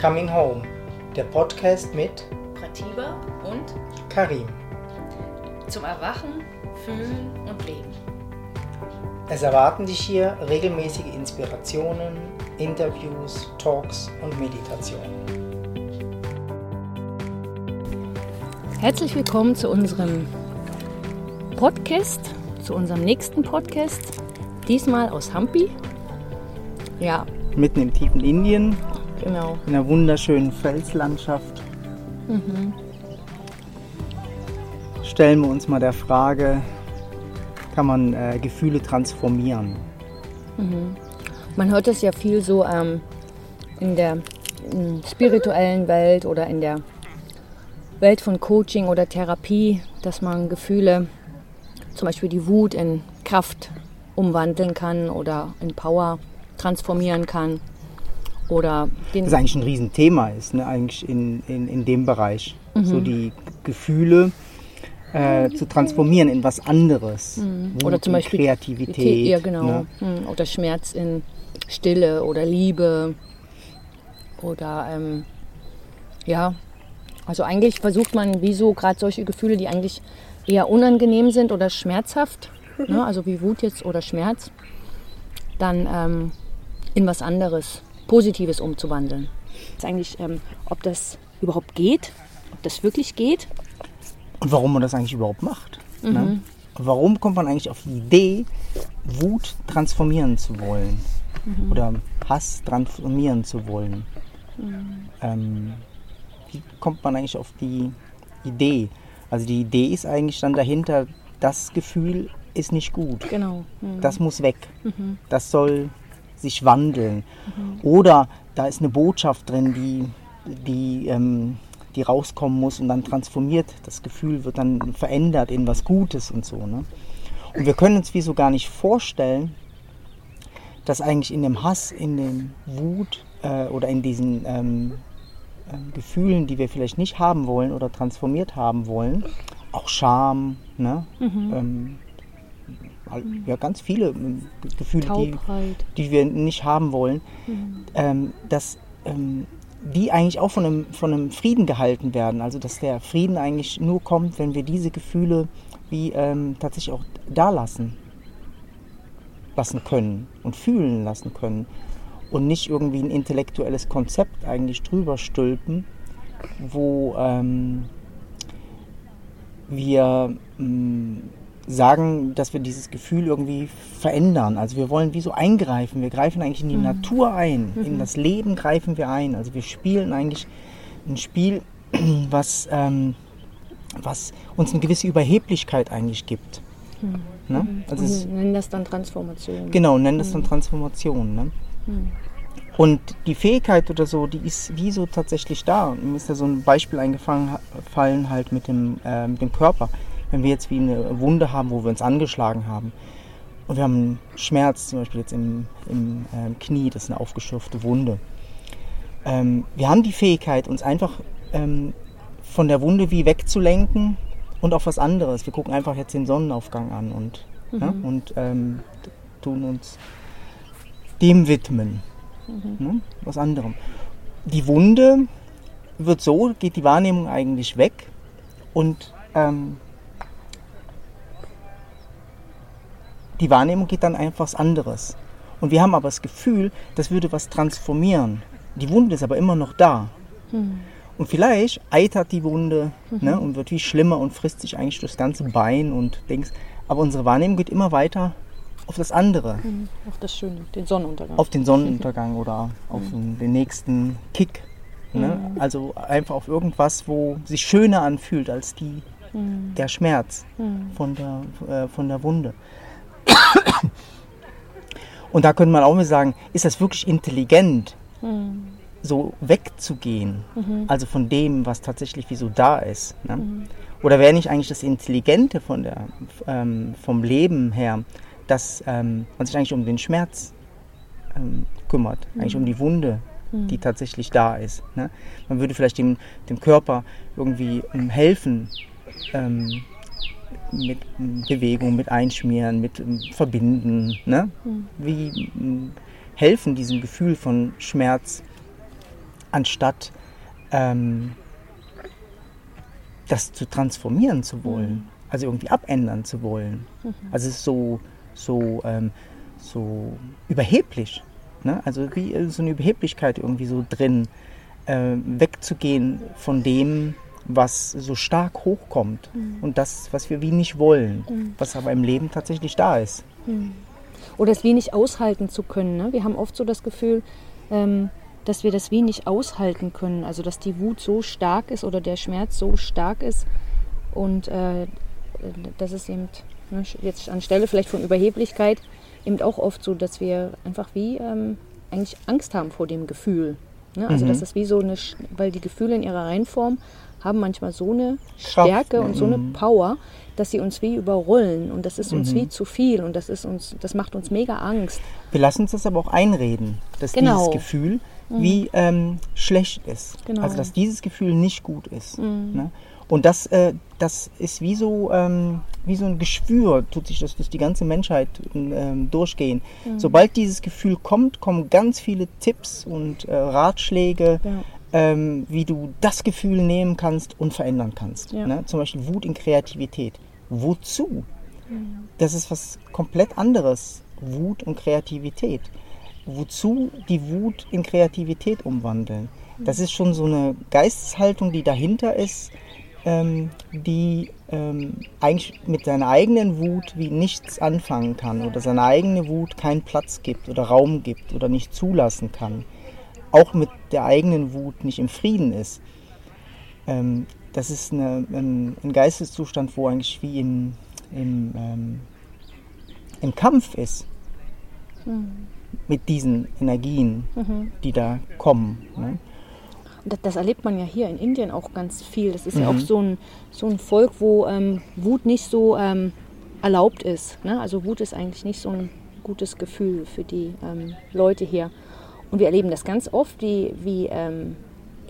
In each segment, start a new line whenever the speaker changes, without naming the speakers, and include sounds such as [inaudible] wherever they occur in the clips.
Coming Home, der Podcast mit
Pratiba und
Karim.
zum Erwachen, Fühlen und Leben.
Es erwarten dich hier regelmäßige Inspirationen, Interviews, Talks und Meditationen.
Herzlich willkommen zu unserem Podcast, zu unserem nächsten Podcast. Diesmal aus Hampi. Ja,
Mitten im tiefen Indien,
genau.
in einer wunderschönen Felslandschaft, stellen wir uns mal der Frage, kann man äh, Gefühle transformieren?
Man hört das ja viel so ähm, in der in spirituellen Welt oder in der Welt von Coaching oder Therapie, dass man Gefühle, zum Beispiel die Wut in Kraft umwandeln kann oder in Power transformieren kann. Oder den
Das eigentlich ein Riesenthema ist, ne? eigentlich in, in, in dem Bereich. So die Gefühle äh, zu transformieren in was anderes.
Mhm. oder zum Beispiel
Kreativität.
Ja, genau.
Ne?
Hm, Oder Schmerz in Stille oder Liebe. Oder ähm, ja, also eigentlich versucht man, wieso gerade solche Gefühle, die eigentlich eher unangenehm sind oder schmerzhaft, [laughs] ne, also wie Wut jetzt oder Schmerz, dann ähm, in was anderes, Positives umzuwandeln. Das ist eigentlich, ähm, ob das überhaupt geht, ob das wirklich geht.
Und warum man das eigentlich überhaupt macht.
Mhm.
Ne? Warum kommt man eigentlich auf die Idee, Wut transformieren zu wollen?
Mhm.
Oder Hass transformieren zu wollen?
Mhm.
Ähm, wie kommt man eigentlich auf die Idee? Also die Idee ist eigentlich dann dahinter, das Gefühl ist nicht gut.
Genau. Hm.
Das muss weg. Das soll sich wandeln. Oder da ist eine Botschaft drin, die, die, ähm, die rauskommen muss und dann transformiert. Das Gefühl wird dann verändert in was Gutes und so. Ne? Und wir können uns wie so gar nicht vorstellen, dass eigentlich in dem Hass, in dem Wut äh, oder in diesen ähm, ähm, Gefühlen, die wir vielleicht nicht haben wollen oder transformiert haben wollen, auch Scham, ne? ähm, all- ja, ganz viele ähm, Ge- Gefühle, die,
Taubheit.
die wir nicht haben wollen, ähm, dass ähm, die eigentlich auch von einem, von einem Frieden gehalten werden. Also dass der Frieden eigentlich nur kommt, wenn wir diese Gefühle wie ähm, tatsächlich auch da lassen, lassen können und fühlen lassen können und nicht irgendwie ein intellektuelles Konzept eigentlich drüber stülpen, wo ähm, wir mh, sagen, dass wir dieses Gefühl irgendwie verändern. Also wir wollen wie so eingreifen. Wir greifen eigentlich in die Natur ein. In das Leben greifen wir ein. Also wir spielen eigentlich ein Spiel, [clears throat] was, ähm, was uns eine gewisse Überheblichkeit eigentlich gibt. Ne? Also es,
Und nennen das dann Transformation.
Genau, nennen das dann Transformation. Ne? Und die Fähigkeit oder so, die ist wie so tatsächlich da. Mir ist da so ein Beispiel eingefallen fallen halt mit dem, äh, mit dem Körper. Wenn wir jetzt wie eine Wunde haben, wo wir uns angeschlagen haben und wir haben einen Schmerz, zum Beispiel jetzt im, im ähm, Knie, das ist eine aufgeschürfte Wunde. Ähm, wir haben die Fähigkeit, uns einfach ähm, von der Wunde wie wegzulenken und auf was anderes. Wir gucken einfach jetzt den Sonnenaufgang an und, ja, und ähm, tun uns dem widmen. Ne? Was anderem. Die Wunde wird so, geht die Wahrnehmung eigentlich weg und ähm, die Wahrnehmung geht dann einfach was anderes. Und wir haben aber das Gefühl, das würde was transformieren. Die Wunde ist aber immer noch da. Und vielleicht eitert die Wunde ne, und wird wie schlimmer und frisst sich eigentlich durchs ganze Bein und Dings. Aber unsere Wahrnehmung geht immer weiter auf das andere
Auf das Schöne, den Sonnenuntergang.
auf den Sonnenuntergang [laughs] oder auf den, den nächsten Kick. Ne? Also einfach auf irgendwas, wo sich schöner anfühlt als die, der Schmerz von, der, äh, von der Wunde. Und da könnte man auch mal sagen, ist das wirklich intelligent, so wegzugehen? Also von dem, was tatsächlich wie so da ist. Ne? Oder wäre nicht eigentlich das Intelligente von der, ähm, vom Leben her, dass ähm, man sich eigentlich um den Schmerz ähm, kümmert, eigentlich um die Wunde, die tatsächlich da ist. Ne? Man würde vielleicht dem, dem Körper irgendwie ähm, helfen, ähm, mit ähm, Bewegung, mit Einschmieren, mit ähm, Verbinden. Ne? Wie ähm, helfen, diesem Gefühl von Schmerz anstatt ähm, das zu transformieren zu wollen, also irgendwie abändern zu wollen. Also es ist so, so, ähm, so überheblich. Ne? Also wie äh, so eine Überheblichkeit irgendwie so drin, äh, wegzugehen von dem, was so stark hochkommt und das, was wir wie nicht wollen, was aber im Leben tatsächlich da ist.
Oder es wie nicht aushalten zu können. Ne? Wir haben oft so das Gefühl, ähm, dass wir das wie nicht aushalten können. Also dass die Wut so stark ist oder der Schmerz so stark ist. Und äh, das ist eben ne, jetzt anstelle vielleicht von Überheblichkeit eben auch oft so, dass wir einfach wie ähm, eigentlich Angst haben vor dem Gefühl. Ne? Also
Mhm.
das ist wie so eine, weil die Gefühle in ihrer Reinform haben manchmal so eine
Kraft,
Stärke und so eine
mhm.
Power, dass sie uns wie überrollen und das ist uns
Mhm.
wie zu viel und das ist uns, das macht uns mega Angst.
Wir lassen uns das aber auch einreden, dass
Genau.
dieses Gefühl wie ähm, schlecht ist.
Genau.
Also dass dieses Gefühl nicht gut ist. Ne? Und das, äh, das ist wie so, ähm, wie so ein Geschwür, tut sich das durch die ganze Menschheit ähm, durchgehen. Sobald dieses Gefühl kommt, kommen ganz viele Tipps und äh, Ratschläge,
Ja.
Ähm, wie du das Gefühl nehmen kannst und verändern kannst.
Ja.
Ne? Zum Beispiel Wut in Kreativität. Wozu? Das ist was komplett anderes. Wut und Kreativität. Wozu die Wut in Kreativität umwandeln? Das ist schon so eine Geisteshaltung, die dahinter ist, ähm, die ähm, eigentlich mit seiner eigenen Wut wie nichts anfangen kann oder seiner eigenen Wut keinen Platz gibt oder Raum gibt oder nicht zulassen kann. Auch mit der eigenen Wut nicht im Frieden ist. Ähm, das ist eine, ein, ein Geisteszustand, wo eigentlich wie im, im, ähm, im Kampf ist mit diesen Energien, die da kommen. Ne?
Das, das erlebt man ja hier in Indien auch ganz viel. Das ist ja
Mhm.
auch so ein, so ein Volk, wo ähm, Wut nicht so ähm, erlaubt ist. Ne? Also Wut ist eigentlich nicht so ein gutes Gefühl für die ähm, Leute hier. Und wir erleben das ganz oft, wie, wie ähm,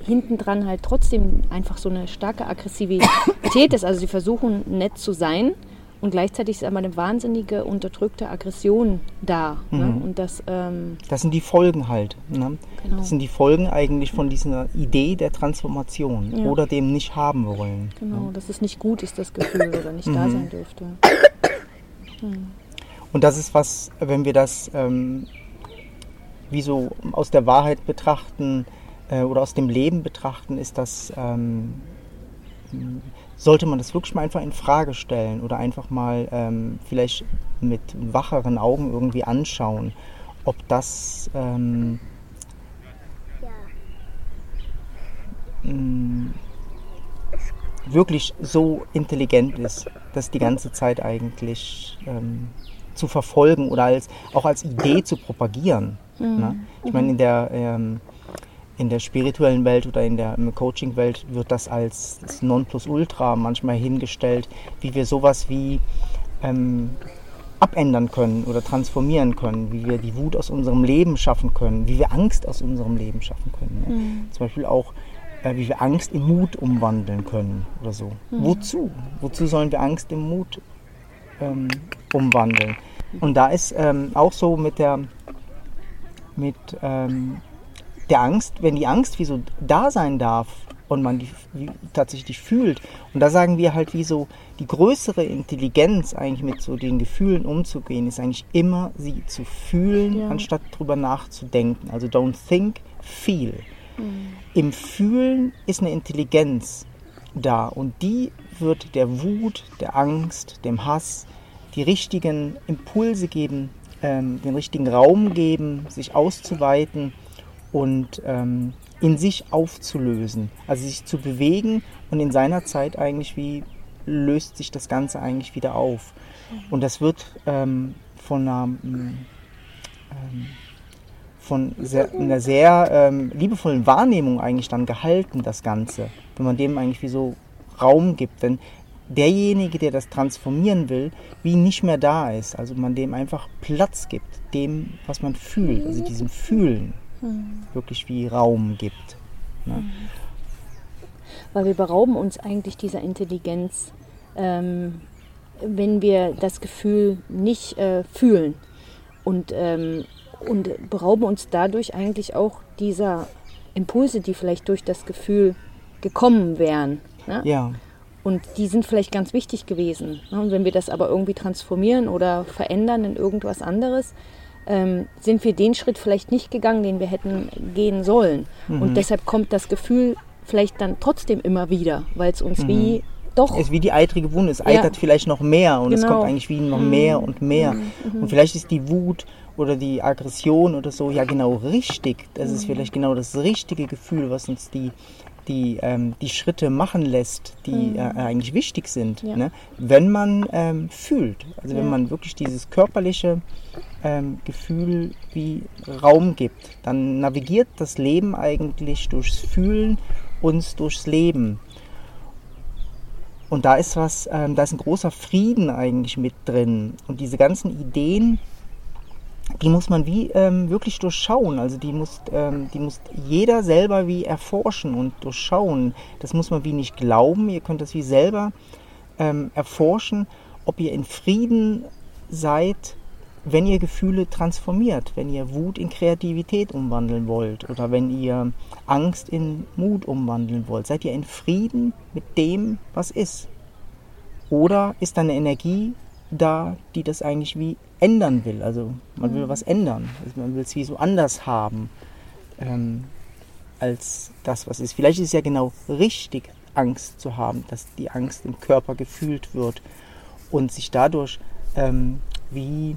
hinten dran halt trotzdem einfach so eine starke Aggressivität ist. Also sie versuchen nett zu sein und gleichzeitig ist aber eine wahnsinnige unterdrückte Aggression da. Ne?
Mhm.
Und das, ähm,
Das sind die Folgen halt. Ne?
Genau.
Das sind die Folgen eigentlich von dieser Idee der Transformation
Ja.
oder dem nicht haben wollen.
genau, dass es nicht gut ist, das Gefühl, oder nicht da
Mhm.
sein dürfte. [coughs]
Und das ist was, wenn wir das ähm, wie so aus der Wahrheit betrachten äh, oder aus dem Leben betrachten, ist das, ähm, sollte man das wirklich mal einfach in Frage stellen oder einfach mal ähm, vielleicht mit wacheren Augen irgendwie anschauen, ob das ähm, m, wirklich so intelligent ist, das die ganze Zeit eigentlich ähm, zu verfolgen oder als, auch als Idee zu propagieren. Ne? Ich meine, in der, ähm, in der spirituellen Welt oder in der Coaching-Welt wird das als das Nonplusultra manchmal hingestellt, wie wir sowas wie ähm, abändern können oder transformieren können, wie wir die Wut aus unserem Leben schaffen können, wie wir Angst aus unserem Leben schaffen können. Ne? Zum Beispiel auch, äh, wie wir Angst in Mut umwandeln können oder so. Wozu? Wozu sollen wir Angst in Mut ähm, umwandeln? Und da ist ähm, auch so mit der mit ähm, der Angst, wenn die Angst wie so da sein darf und man die tatsächlich fühlt. Und da sagen wir halt, wie so die größere Intelligenz eigentlich mit so den Gefühlen umzugehen, ist eigentlich immer sie zu fühlen,
Ja.
anstatt drüber nachzudenken. Also don't think, feel. Im Fühlen ist eine Intelligenz da und die wird der Wut, der Angst, dem Hass die richtigen Impulse geben, ähm, den richtigen Raum geben, sich auszuweiten und ähm, in sich aufzulösen, also sich zu bewegen und in seiner Zeit eigentlich wie löst sich das Ganze eigentlich wieder auf. Und das wird ähm, von einer mm, ähm, von sehr, einer sehr ähm, liebevollen Wahrnehmung eigentlich dann gehalten, das Ganze. Wenn man dem eigentlich wie so Raum gibt. Wenn derjenige, der das transformieren will, wie nicht mehr da ist. Also man dem einfach Platz gibt, dem, was man fühlt, also diesem Fühlen wirklich wie Raum gibt. Ne?
Weil wir berauben uns eigentlich dieser Intelligenz, ähm, wenn wir das Gefühl nicht äh, fühlen. Und, ähm, und berauben uns dadurch eigentlich auch dieser Impulse, die vielleicht durch das Gefühl gekommen wären. Ne?
Ja.
Und die sind vielleicht ganz wichtig gewesen. Ne? Und wenn wir das aber irgendwie transformieren oder verändern in irgendwas anderes, ähm, sind wir den Schritt vielleicht nicht gegangen, den wir hätten gehen sollen.
Mhm.
Und deshalb kommt das Gefühl vielleicht dann trotzdem immer wieder, weil es uns
Mhm.
wie doch
Es ist wie die eitrige Wunde. Es
Ja.
eitert vielleicht noch mehr und es
Genau.
kommt eigentlich wie noch mehr und mehr. Und vielleicht ist die Wut oder die Aggression oder so ja genau richtig. Das ist vielleicht genau das richtige Gefühl, was uns die, die, ähm, die Schritte machen lässt, die äh, eigentlich wichtig sind.
Ja.
Ne? Wenn man ähm, fühlt. Also wenn
Ja.
man wirklich dieses körperliche ähm, Gefühl wie Raum gibt, dann navigiert das Leben eigentlich durchs Fühlen uns durchs Leben. Und da ist was, ähm, da ist ein großer Frieden eigentlich mit drin. Und diese ganzen Ideen, die muss man wie ähm, wirklich durchschauen. Also die muss, ähm, die muss jeder selber wie erforschen und durchschauen. Das muss man wie nicht glauben. Ihr könnt das wie selber ähm, erforschen, ob ihr in Frieden seid, wenn ihr Gefühle transformiert, wenn ihr Wut in Kreativität umwandeln wollt oder wenn ihr Angst in Mut umwandeln wollt. Seid ihr in Frieden mit dem, was ist? Oder ist da eine Energie da, die das eigentlich wie ändern will? Also man will was ändern, also man will es wie so anders haben ähm, als das, was ist. Vielleicht ist es ja genau richtig, Angst zu haben, dass die Angst im Körper gefühlt wird und sich dadurch ähm, wie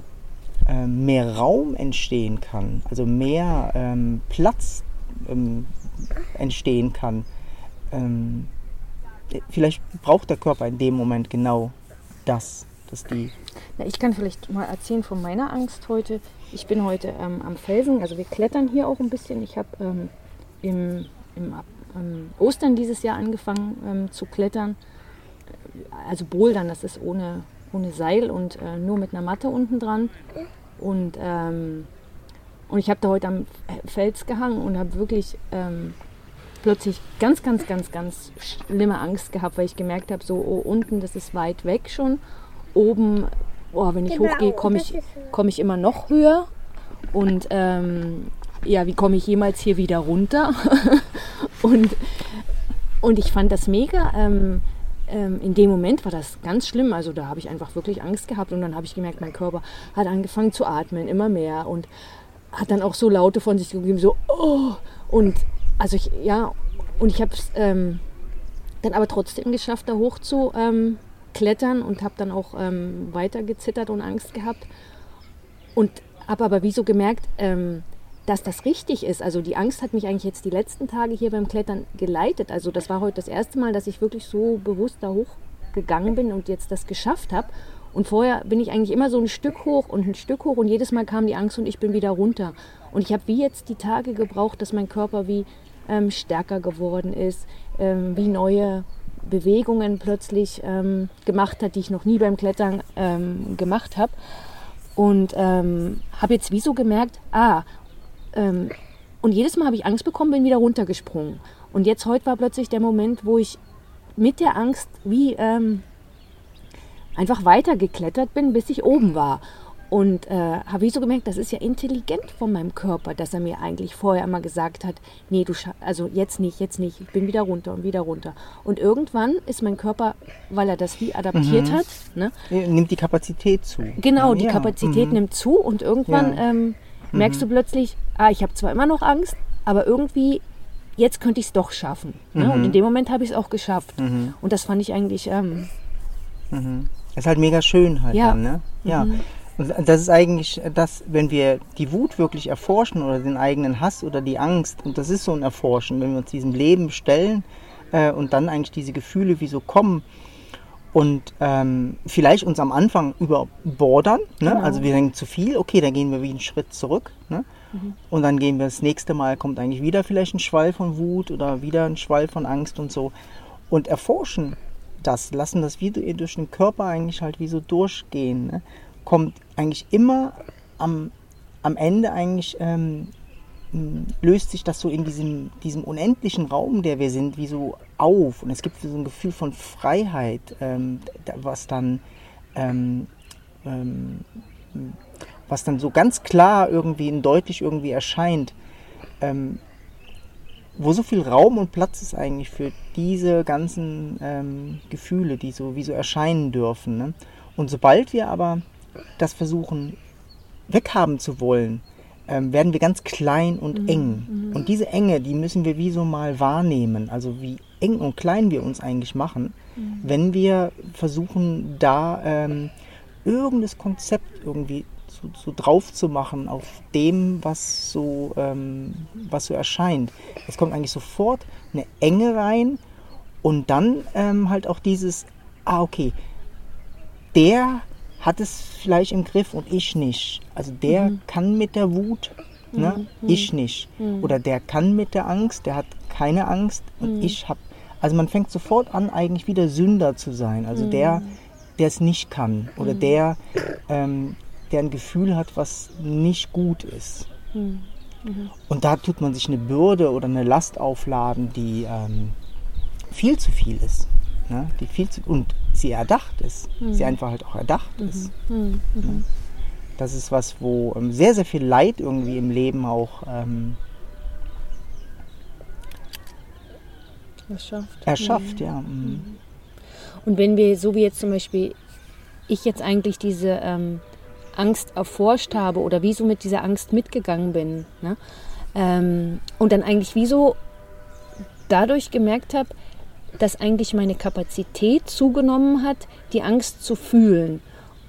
ähm, mehr Raum entstehen kann, also mehr ähm, Platz ähm, entstehen kann. Ähm, vielleicht braucht der Körper in dem Moment genau das, dass die
Na, ich kann vielleicht mal erzählen von meiner Angst heute. Ich bin heute ähm, am Felsen, also wir klettern hier auch ein bisschen. Ich habe ähm, im, im ähm, Ostern dieses Jahr angefangen ähm, zu klettern. Also Bouldern, das ist ohne, ohne Seil und äh, nur mit einer Matte unten dran. Und, ähm, und ich habe da heute am Fels gehangen und habe wirklich ähm, plötzlich ganz, ganz, ganz, ganz schlimme Angst gehabt, weil ich gemerkt habe, so oh, unten, das ist weit weg schon. Oben, oh, wenn ich
Genau,
hochgehe, komme ich, komm ich immer noch höher. Und ähm, ja, wie komme ich jemals hier wieder runter? [laughs] und, und ich fand das mega. Ähm, ähm, in dem Moment war das ganz schlimm. Also da habe ich einfach wirklich Angst gehabt. Und dann habe ich gemerkt, mein Körper hat angefangen zu atmen, immer mehr. Und hat dann auch so Laute von sich gegeben, so oh. Und also ich, ja, und ich habe es ähm, dann aber trotzdem geschafft, da hoch zu ähm, klettern und habe dann auch ähm, weiter gezittert und Angst gehabt. Und habe aber wie so gemerkt, ähm, dass das richtig ist. Also die Angst hat mich eigentlich jetzt die letzten Tage hier beim Klettern geleitet. Also das war heute das erste Mal, dass ich wirklich so bewusst da hochgegangen bin und jetzt das geschafft habe. Und vorher bin ich eigentlich immer so ein Stück hoch und ein Stück hoch und jedes Mal kam die Angst und ich bin wieder runter. Und ich habe wie jetzt die Tage gebraucht, dass mein Körper wie ähm, stärker geworden ist, ähm, wie neue Bewegungen plötzlich ähm, gemacht hat, die ich noch nie beim Klettern ähm, gemacht habe. Und ähm, habe jetzt wie so gemerkt, ah, ähm, und jedes Mal habe ich Angst bekommen, bin wieder runtergesprungen. Und jetzt heute war plötzlich der Moment, wo ich mit der Angst wie ähm, einfach weitergeklettert bin, bis ich oben war. Und äh, habe ich so gemerkt, das ist ja intelligent von meinem Körper, dass er mir eigentlich vorher immer gesagt hat, nee, du also jetzt nicht, jetzt nicht, ich bin wieder runter und wieder runter. Und irgendwann ist mein Körper, weil er das wie adaptiert hat, ne,
nimmt die Kapazität zu.
Genau, die
Ja,
Kapazität
mhm.
nimmt zu und irgendwann
Ja.
ähm, merkst du plötzlich, ah, ich habe zwar immer noch Angst, aber irgendwie, jetzt könnte ich es doch schaffen. Ne?
Mhm.
Und in dem Moment habe ich es auch geschafft. Und das fand ich eigentlich, ähm,
Das ist halt mega schön halt
Ja.
dann, ne? Ja. Und das ist eigentlich das, wenn wir die Wut wirklich erforschen oder den eigenen Hass oder die Angst, und das ist so ein Erforschen, wenn wir uns diesem Leben stellen äh, und dann eigentlich diese Gefühle wie so kommen und ähm, vielleicht uns am Anfang überbordern, ne?
Genau.
also wir denken zu viel, okay, dann gehen wir wie einen Schritt zurück, ne? Und dann gehen wir das nächste Mal, kommt eigentlich wieder vielleicht ein Schwall von Wut oder wieder ein Schwall von Angst und so. Und erforschen das, lassen das wie durch den Körper eigentlich halt wie so durchgehen. Ne? Kommt eigentlich immer am, am Ende eigentlich, ähm, m, löst sich das so in diesem, diesem unendlichen Raum, der wir sind, wie so auf. Und es gibt so ein Gefühl von Freiheit, ähm, was dann ähm, ähm, was dann so ganz klar irgendwie und deutlich irgendwie erscheint. Ähm, wo so viel Raum und Platz ist eigentlich für diese ganzen ähm, Gefühle, die so wie so erscheinen dürfen. Ne? Und sobald wir aber das versuchen weghaben zu wollen, ähm, werden wir ganz klein und eng. Und diese Enge, die müssen wir wie so mal wahrnehmen. Also wie eng und klein wir uns eigentlich machen, wenn wir versuchen, da ähm, irgendein Konzept irgendwie so, so drauf zu machen auf dem, was so, ähm, was so erscheint. Es kommt eigentlich sofort eine Enge rein und dann ähm, halt auch dieses, ah okay, der hat es vielleicht im Griff und ich nicht. Also der kann mit der Wut, ne? ich nicht. Oder der kann mit der Angst, der hat keine Angst und ich habe. Also man fängt sofort an, eigentlich wieder Sünder zu sein. Also der, der es nicht kann oder der, ähm, der ein Gefühl hat, was nicht gut ist. Und da tut man sich eine Bürde oder eine Last aufladen, die ähm, viel zu viel ist. Ne? Die viel zu, und sie erdacht ist. Sie einfach halt auch erdacht ist. Ne? Das ist was, wo ähm, sehr, sehr viel Leid irgendwie im Leben auch ähm,
Was schafft.
erschafft. Ja. Mhm.
Und wenn wir, so wie jetzt zum Beispiel, ich jetzt eigentlich diese ähm, Angst erforscht habe oder wieso mit dieser Angst mitgegangen bin, ne? ähm, und dann eigentlich wieso dadurch gemerkt habe, dass eigentlich meine Kapazität zugenommen hat, die Angst zu fühlen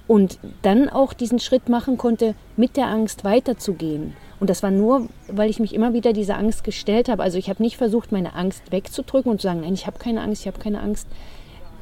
und dann auch diesen Schritt machen konnte, mit der Angst weiterzugehen. Und das war nur, weil ich mich immer wieder dieser Angst gestellt habe. Also ich habe nicht versucht, meine Angst wegzudrücken und zu sagen, nein, ich habe keine Angst, ich habe keine Angst.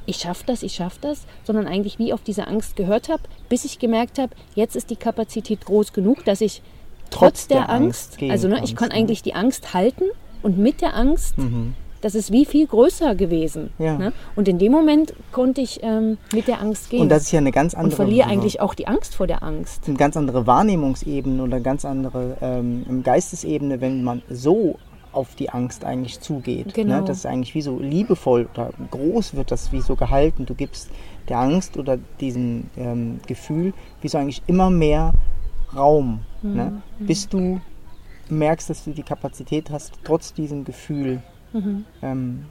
Ich schaffe das, ich schaffe das, sondern eigentlich wie auf diese Angst gehört habe, bis ich gemerkt habe, jetzt ist die Kapazität groß genug, dass ich trotz, der,
der Angst
Angst, also ne, ich kann eigentlich die Angst halten und mit der Angst,
Mhm.
Das ist wie viel größer gewesen.
Ja.
Ne? Und in dem Moment konnte ich ähm, mit der Angst gehen
Und das ist ja eine ganz
und
andere,
verliere eigentlich auch die Angst vor der Angst.
eine ganz andere Wahrnehmungsebene oder ganz andere ähm, Geistesebene, wenn man so auf die Angst eigentlich zugeht.
Genau.
Ne? Das ist eigentlich wie so liebevoll oder groß wird das wie so gehalten. Du gibst der Angst oder diesem ähm, Gefühl wie so eigentlich immer mehr Raum,
Mhm.
ne? bis du merkst, dass du die Kapazität hast, trotz diesem Gefühl
Mhm.
ähm,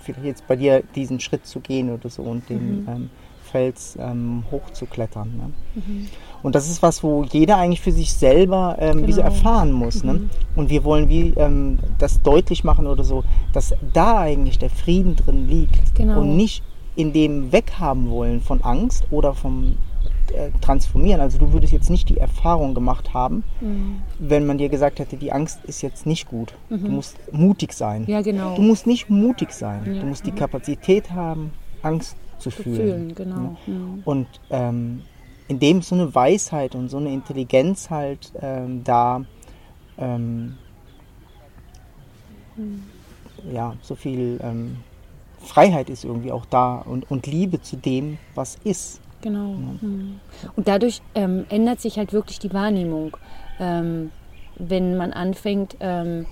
vielleicht jetzt bei dir diesen Schritt zu gehen oder so und den
Mhm.
ähm, Fels ähm, hochzuklettern. Ne? Und das ist was, wo jeder eigentlich für sich selber ähm, wie so
Genau.
erfahren muss. Ne? Und wir wollen wie ähm, das deutlich machen oder so, dass da eigentlich der Frieden drin liegt
Genau.
und nicht in dem Weghaben wollen von Angst oder vom äh, Transformieren. Also du würdest jetzt nicht die Erfahrung gemacht haben,
Mhm.
wenn man dir gesagt hätte, die Angst ist jetzt nicht gut. Du musst mutig sein.
Ja, genau.
Du musst nicht mutig sein.
Ja.
Du musst die Kapazität haben, Angst zu
Zu
fühlen.
fühlen, genau.
Ne?
Mhm.
Und ähm, indem so eine Weisheit und so eine Intelligenz halt ähm, da ähm, ja, so viel ähm, Freiheit ist irgendwie auch da und, und Liebe zu dem, was ist.
Genau. Mhm. Und dadurch ähm, ändert sich halt wirklich die Wahrnehmung. Ähm, wenn man anfängt, ähm,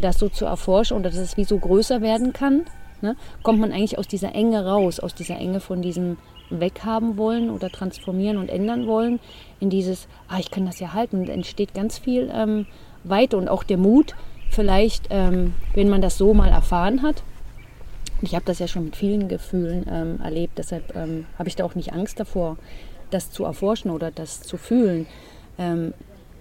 das so zu erforschen oder dass es wie so größer werden kann, ne, kommt man eigentlich aus dieser Enge raus, aus dieser Enge von diesem weghaben wollen oder transformieren und ändern wollen, in dieses, ah, ich kann das ja halten. Und entsteht ganz viel ähm, Weite und auch der Mut, vielleicht, ähm, wenn man das so mal erfahren hat, ich habe das ja schon mit vielen Gefühlen ähm, erlebt, deshalb ähm, habe ich da auch nicht Angst davor, das zu erforschen oder das zu fühlen. Ähm,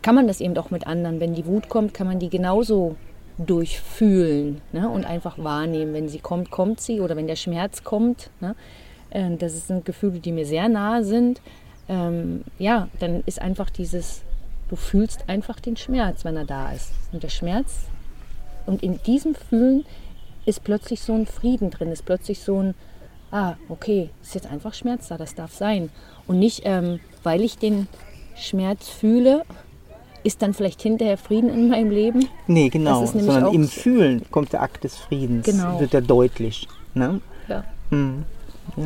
kann man das eben auch mit anderen. Wenn die Wut kommt, kann man die genauso durchfühlen ne? und einfach wahrnehmen. Wenn sie kommt, kommt sie. Oder wenn der Schmerz kommt, ne? äh, das sind Gefühle, die mir sehr nahe sind. Ähm, ja, dann ist einfach dieses, du fühlst einfach den Schmerz, wenn er da ist. Und der Schmerz, und in diesem Fühlen ist plötzlich so ein Frieden drin, ist plötzlich so ein, ah, okay, ist jetzt einfach Schmerz da, das darf sein. Und nicht, ähm, weil ich den Schmerz fühle, ist dann vielleicht hinterher Frieden in meinem Leben.
Nee, genau. Sondern im Fühlen kommt der Akt des Friedens,
Genau.
wird er deutlich. Ne?
Ja.
Mhm. Ja.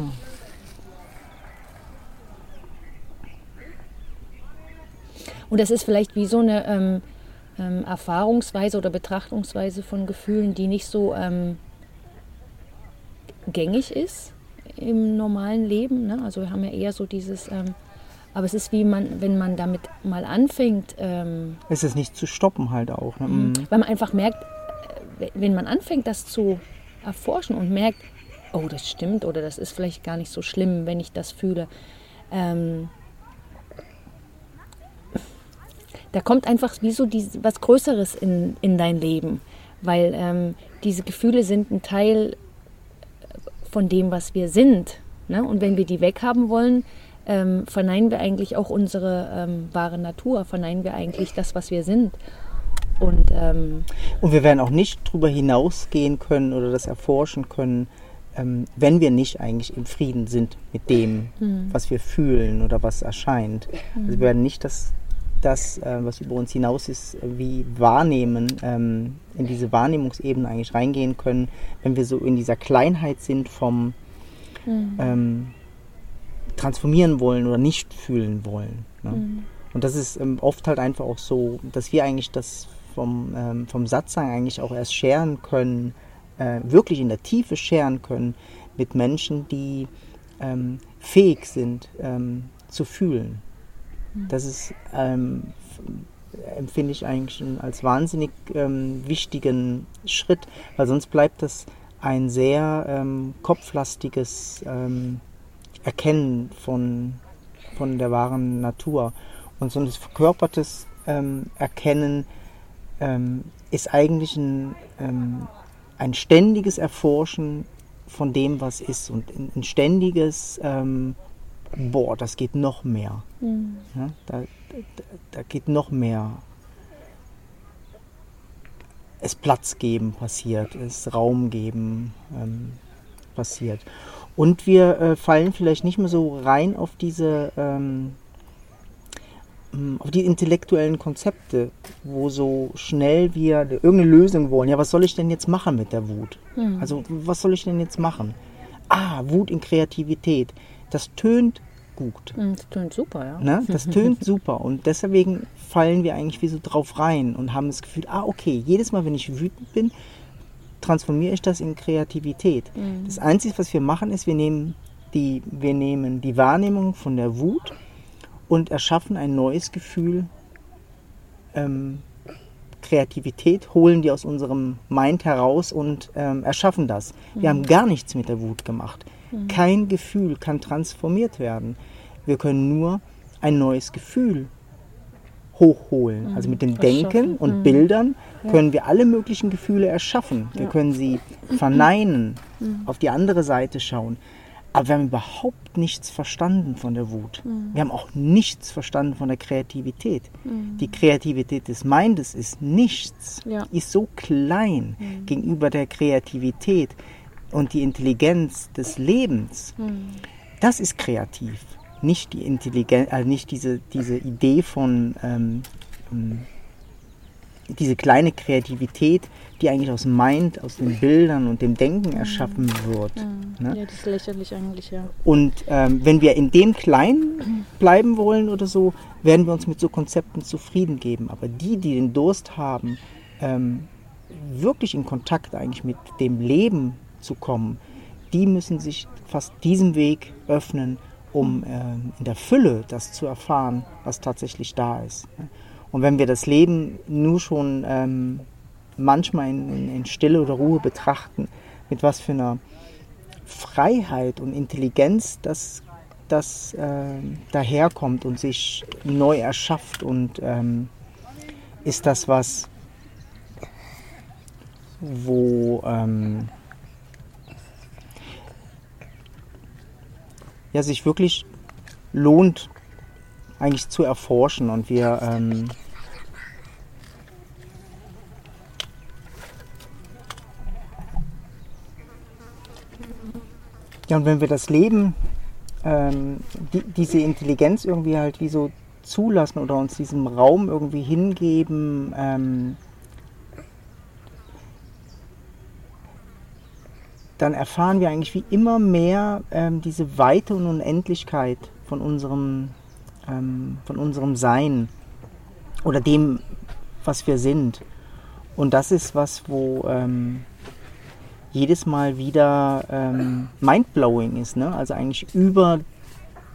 Und das ist vielleicht wie so eine ähm, ähm, Erfahrungsweise oder Betrachtungsweise von Gefühlen, die nicht so ähm, gängig ist im normalen Leben. Ne? Also wir haben ja eher so dieses, ähm, aber es ist wie man, wenn man damit mal anfängt, ähm,
Es ist nicht zu stoppen halt auch. Ne? Mhm.
weil man einfach merkt, äh, wenn man anfängt, das zu erforschen und merkt, oh, das stimmt oder das ist vielleicht gar nicht so schlimm, wenn ich das fühle. Ähm, da kommt einfach wie so die, was Größeres in, in dein Leben, weil ähm, diese Gefühle sind ein Teil von dem, was wir sind. Ne? Und wenn wir die weghaben wollen, ähm, verneinen wir eigentlich auch unsere ähm, wahre Natur, verneinen wir eigentlich das, was wir sind. Und, ähm,
und wir werden auch nicht darüber hinausgehen können oder das erforschen können, ähm, wenn wir nicht eigentlich im Frieden sind mit dem, mhm. was wir fühlen oder was erscheint. Mhm. Also wir werden nicht das, das äh, was über uns hinaus ist, wie wahrnehmen, ähm, in diese Wahrnehmungsebene eigentlich reingehen können, wenn wir so in dieser Kleinheit sind vom mhm. transformieren wollen oder nicht fühlen wollen. Ne? Mhm. Und das ist ähm, oft halt einfach auch so, dass wir eigentlich das vom, ähm, vom Satzang eigentlich auch erst scheren können, äh, wirklich in der Tiefe scheren können mit Menschen, die ähm, fähig sind ähm, zu fühlen. Mhm. Das ist, ähm, empfinde ich eigentlich als wahnsinnig ähm, wichtigen Schritt, weil sonst bleibt das ein sehr ähm, kopflastiges ähm, Erkennen von, von der wahren Natur. Und so ein verkörpertes Erkennen ist eigentlich ein, ein ständiges Erforschen von dem, was ist und ein ständiges, ähm, boah, das geht noch mehr. Mhm. Ja, da, da, da, geht noch mehr. Es Platz geben passiert, es Raum geben ähm, passiert. Und wir äh, fallen vielleicht nicht mehr so rein auf diese ähm, auf die intellektuellen Konzepte, wo so schnell wir irgendeine Lösung wollen. Ja, was soll ich denn jetzt machen mit der Wut? Mhm. Also, was soll ich denn jetzt machen? Ah, Wut in Kreativität. Das tönt gut.
Hm, das tönt super, ja.
Ne? Das [laughs] tönt super. Und deswegen fallen wir eigentlich wie so drauf rein und haben das Gefühl, ah, okay, jedes Mal, wenn ich wütend bin, transformiere ich das in Kreativität. Mhm. Das Einzige, was wir machen, ist, wir nehmen die, wir nehmen die Wahrnehmung von der Wut und erschaffen ein neues Gefühl, ähm, Kreativität, holen die aus unserem Mind heraus und ähm, erschaffen das. Wir mhm. haben gar nichts mit der Wut gemacht. Mhm. Kein Gefühl kann transformiert werden. Wir können nur ein neues Gefühl hochholen. Mhm. Also mit dem Denken und mhm. Bildern können wir alle möglichen Gefühle erschaffen. Wir ja. können sie verneinen, mhm. auf die andere Seite schauen. Aber wir haben überhaupt nichts verstanden von der Wut. Mhm. Wir haben auch nichts verstanden von der Kreativität. Mhm. Die Kreativität des Mindes ist nichts, ja. ist so klein mhm. gegenüber der Kreativität und die Intelligenz des Lebens. Mhm. Das ist kreativ, nicht die Intelligenz, also nicht diese, diese Idee von ähm, ähm diese kleine Kreativität, die eigentlich aus dem Mind, aus den Bildern und dem Denken mhm. erschaffen wird.
Ja, ne? ja das ist lächerlich eigentlich, ja.
Und ähm, wenn wir in dem Kleinen bleiben wollen oder so, werden wir uns mit so Konzepten zufrieden geben. Aber die, die den Durst haben, ähm, wirklich in Kontakt eigentlich mit dem Leben zu kommen, die müssen sich fast diesem Weg öffnen, um äh, in der Fülle das zu erfahren, was tatsächlich da ist. Und wenn wir das Leben nur schon ähm, manchmal in, Stille oder Ruhe betrachten, mit was für einer Freiheit und Intelligenz das, das äh, daherkommt und sich neu erschafft und ähm, ist das was, wo ähm, ja, sich wirklich lohnt, eigentlich zu erforschen. Und wir ähm, Ja, und wenn wir das Leben, ähm, die, diese Intelligenz irgendwie halt wie so zulassen oder uns diesem Raum irgendwie hingeben, ähm, dann erfahren wir eigentlich wie immer mehr ähm, diese Weite und Unendlichkeit von unserem, ähm, von unserem Sein oder dem, was wir sind. Und das ist was, wo ähm, jedes Mal wieder ähm, mindblowing ist. Ne? Also eigentlich über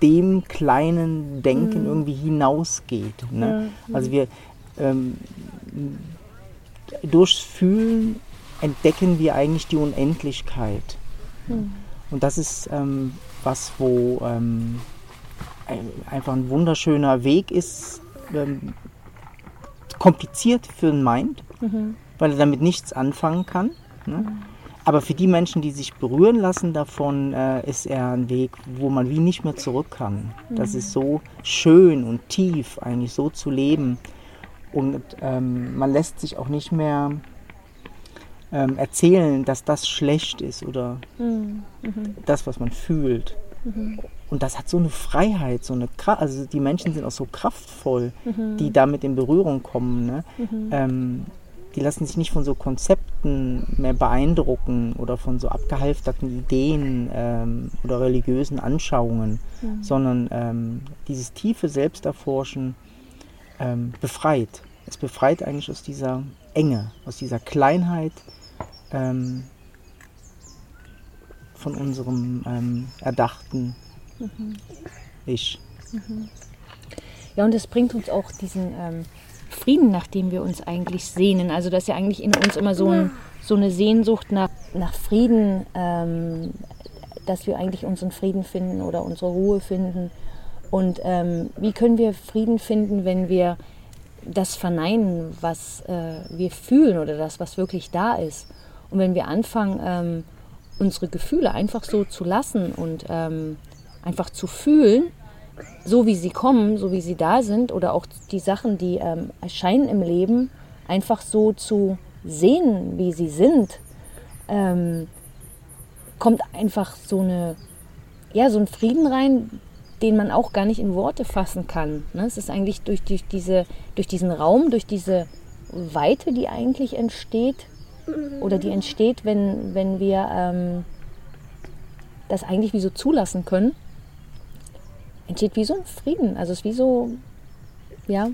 dem kleinen Denken mhm. irgendwie hinausgeht. Ne? Ja. Also wir ähm, durchs Fühlen entdecken wir eigentlich die Unendlichkeit. Und das ist ähm, was, wo ähm, einfach ein wunderschöner Weg ist, ähm, kompliziert für den Mind, mhm. weil er damit nichts anfangen kann. Ne? Mhm. Aber für die Menschen, die sich berühren lassen davon, äh, ist er ein Weg, wo man wie nicht mehr zurück kann. Mhm. Das ist so schön und tief, eigentlich so zu leben. Und ähm, man lässt sich auch nicht mehr ähm, erzählen, dass das schlecht ist oder mhm. mhm. das, was man fühlt. Mhm. Und das hat so eine Freiheit, so eine Kraft. Also die Menschen sind auch so kraftvoll, mhm. die damit in Berührung kommen. Ne? Mhm. Ähm, die lassen sich nicht von so Konzepten mehr beeindrucken oder von so abgehalfterten Ideen ähm, oder religiösen Anschauungen, mhm. sondern ähm, dieses tiefe Selbsterforschen ähm, befreit. Es befreit eigentlich aus dieser Enge, aus dieser Kleinheit ähm, von unserem ähm, erdachten mhm. Ich.
Mhm. Ja, und das bringt uns auch diesen ähm, Frieden, nach dem wir uns eigentlich sehnen. Also, dass ja eigentlich in uns immer so, ein, so eine Sehnsucht nach, nach Frieden, ähm, dass wir eigentlich unseren Frieden finden oder unsere Ruhe finden. Und ähm, wie können wir Frieden finden, wenn wir das verneinen, was äh, wir fühlen oder das, was wirklich da ist? Und wenn wir anfangen, ähm, unsere Gefühle einfach so zu lassen und ähm, einfach zu fühlen, so wie sie kommen, so wie sie da sind oder auch die Sachen, die ähm, erscheinen im Leben, einfach so zu sehen, wie sie sind, ähm, kommt einfach so eine, ja, so ein Frieden rein, den man auch gar nicht in Worte fassen kann. Ne? Es ist eigentlich durch, durch, diese, durch diesen Raum, durch diese Weite, die eigentlich entsteht, oder die entsteht, wenn, wenn wir ähm, das eigentlich wie so zulassen können, entsteht wie so ein Frieden. Also es ist wie so, ja.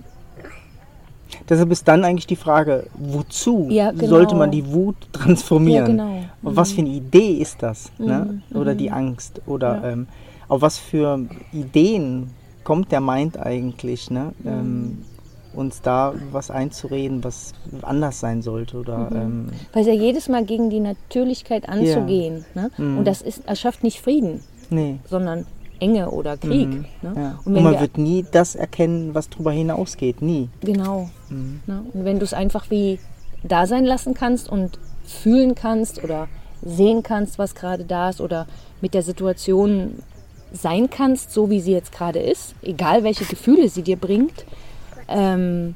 Deshalb ist dann eigentlich die Frage, wozu ja, genau. sollte man die Wut transformieren? Ja, genau. mhm. Was für eine Idee ist das? Mhm. Ne? Oder mhm. die Angst? Oder ja. ähm, auf was für Ideen kommt der Mind eigentlich? Ne? Mhm. Ähm, uns da was einzureden, was anders sein sollte. Oder, mhm. ähm,
Weil es ja jedes Mal gegen die Natürlichkeit anzugehen. Ja. Ne? Mhm. Und das ist, erschafft nicht Frieden, nee. sondern Enge oder Krieg. Mhm.
Ne? Ja. Und, Und, man wird nie das erkennen, was darüber hinausgeht. Nie.
Genau. Mhm. Ne? Und wenn du es einfach wie da sein lassen kannst und fühlen kannst oder sehen kannst, was gerade da ist oder mit der Situation sein kannst, so wie sie jetzt gerade ist, egal welche Gefühle sie dir bringt, ähm,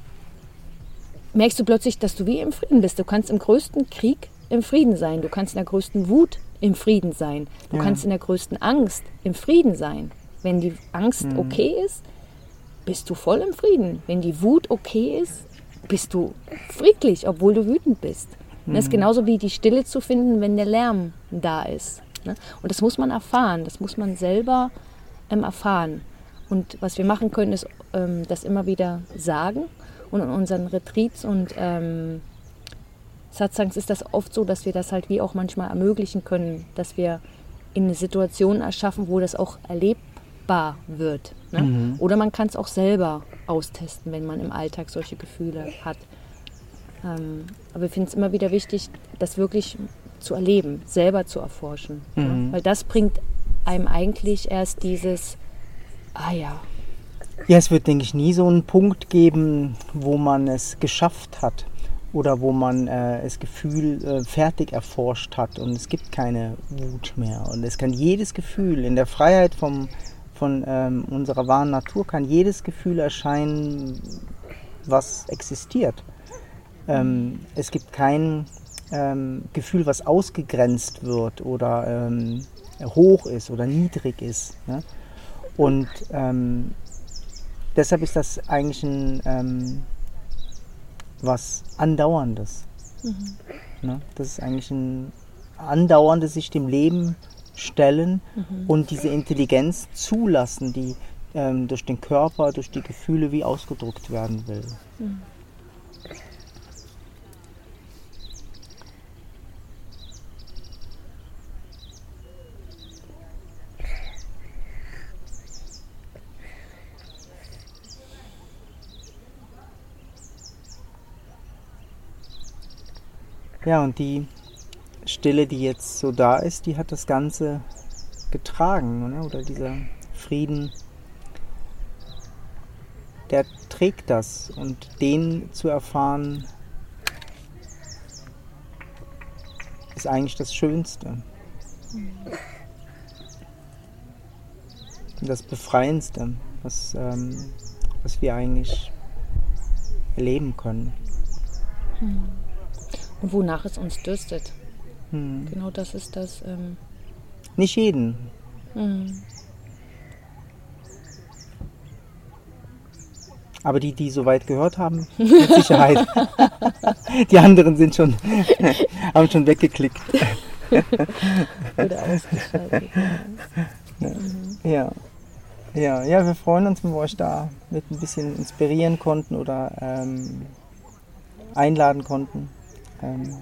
merkst du plötzlich, dass du wie im Frieden bist. Du kannst im größten Krieg im Frieden sein. Du kannst in der größten Wut im Frieden sein. Du ja. kannst in der größten Angst im Frieden sein. Wenn die Angst mhm. okay ist, bist du voll im Frieden. Wenn die Wut okay ist, bist du friedlich, obwohl du wütend bist. Mhm. Das ist genauso wie die Stille zu finden, wenn der Lärm da ist. Ne? Und das muss man erfahren, das muss man selber ähm, erfahren. Und was wir machen können, ist ähm, das immer wieder sagen. Und in unseren Retreats und ähm, Satsangs ist das oft so, dass wir das halt wie auch manchmal ermöglichen können, dass wir in eine Situation erschaffen, wo das auch erlebbar wird. Ne? Mhm. Oder man kann es auch selber austesten, wenn man im Alltag solche Gefühle hat. Ähm, aber ich finde es immer wieder wichtig, das wirklich zu erleben, selber zu erforschen. Mhm. Ne? Weil das bringt einem eigentlich erst dieses Ah ja.
Ja, es wird, denke ich, nie so einen Punkt geben, wo man es geschafft hat oder wo man äh, das Gefühl äh, fertig erforscht hat und es gibt keine Wut mehr. Und es kann jedes Gefühl in der Freiheit vom, von ähm, unserer wahren Natur kann jedes Gefühl erscheinen, was existiert. Ähm, es gibt kein ähm, Gefühl, was ausgegrenzt wird oder ähm, hoch ist oder niedrig ist. Ne? Und ähm, deshalb ist das eigentlich ein ähm, was Andauerndes. Mhm. Ne? Das ist eigentlich ein andauerndes sich dem Leben stellen mhm. und diese Intelligenz zulassen, die ähm, durch den Körper, durch die Gefühle wie ausgedrückt werden will. Mhm. Ja, und die Stille, die jetzt so da ist, die hat das Ganze getragen, oder, oder dieser Frieden, der trägt das und den zu erfahren, ist eigentlich das Schönste. Das Befreiendste, was, ähm, was wir eigentlich erleben können.
Und wonach es uns dürstet.
Hm.
Genau das ist das. Ähm,
Nicht jeden.
hm.
Aber die, die so weit gehört haben, mit Sicherheit. [laughs] die anderen sind schon, haben schon weggeklickt.
Oder ausgeschaltet.
Ja. Ja, ja, wir freuen uns, wenn wir euch da mit ein bisschen inspirieren konnten oder ähm, einladen konnten. Ähm,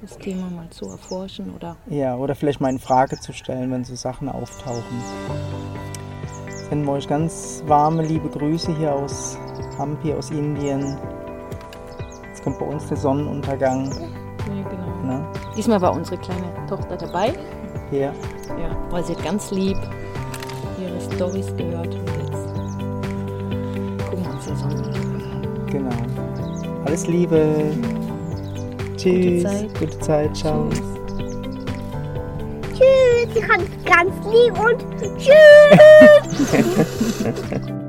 Das Thema mal zu erforschen oder
ja, oder vielleicht mal in Frage zu stellen, wenn so Sachen auftauchen. Senden wir euch ganz warme, liebe Grüße hier aus Hampi, aus Indien. Jetzt kommt bei uns der Sonnenuntergang.
Ja, genau.
Ne?
Diesmal war unsere kleine Tochter dabei.
Hier.
Ja, weil sie hat ganz lieb ihre Stories gehört und jetzt gucken wir uns den Sonnenuntergang an.
Genau. Alles Liebe. Tschüss.
Zeit.
Gute Zeit. Ciao.
Tschüss.
Tschüss, ganz, ganz lieb und [laughs] tschüss. [laughs]